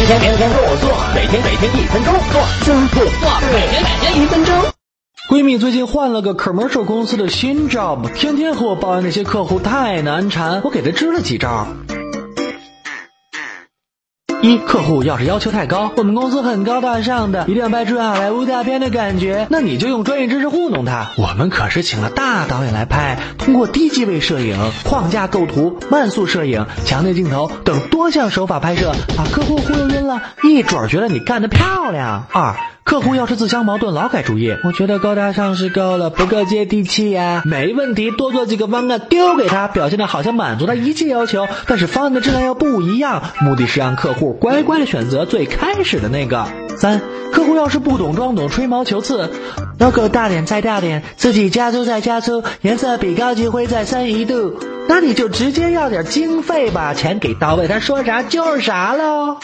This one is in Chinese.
天天天天跟我做，每天每天一分钟做，真不做，每天每天一分钟。闺蜜最近换了个 commercial 公司的新 job，天天和我抱怨那些客户太难缠，我给她支了几招。一客户要是要求太高，我们公司很高大上的，一定要拍出好莱坞大片的感觉，那你就用专业知识糊弄他。我们可是请了大导演来拍，通过低机位摄影、框架构图、慢速摄影、强烈镜头等多项手法拍摄，把客户忽悠晕了，一准儿觉得你干得漂亮。二客户要是自相矛盾，劳改主义，我觉得高大上是够了，不够接地气呀。没问题，多做几个方案丢给他，表现的好像满足他一切要求，但是方案的质量要不一样，目的是让客户乖乖的选择最开始的那个。三客户要是不懂装懂，吹毛求疵，logo 大点再大点，字体加粗再加粗，颜色比高级灰再深一度，那你就直接要点经费吧，钱给到位，他说啥就是啥喽。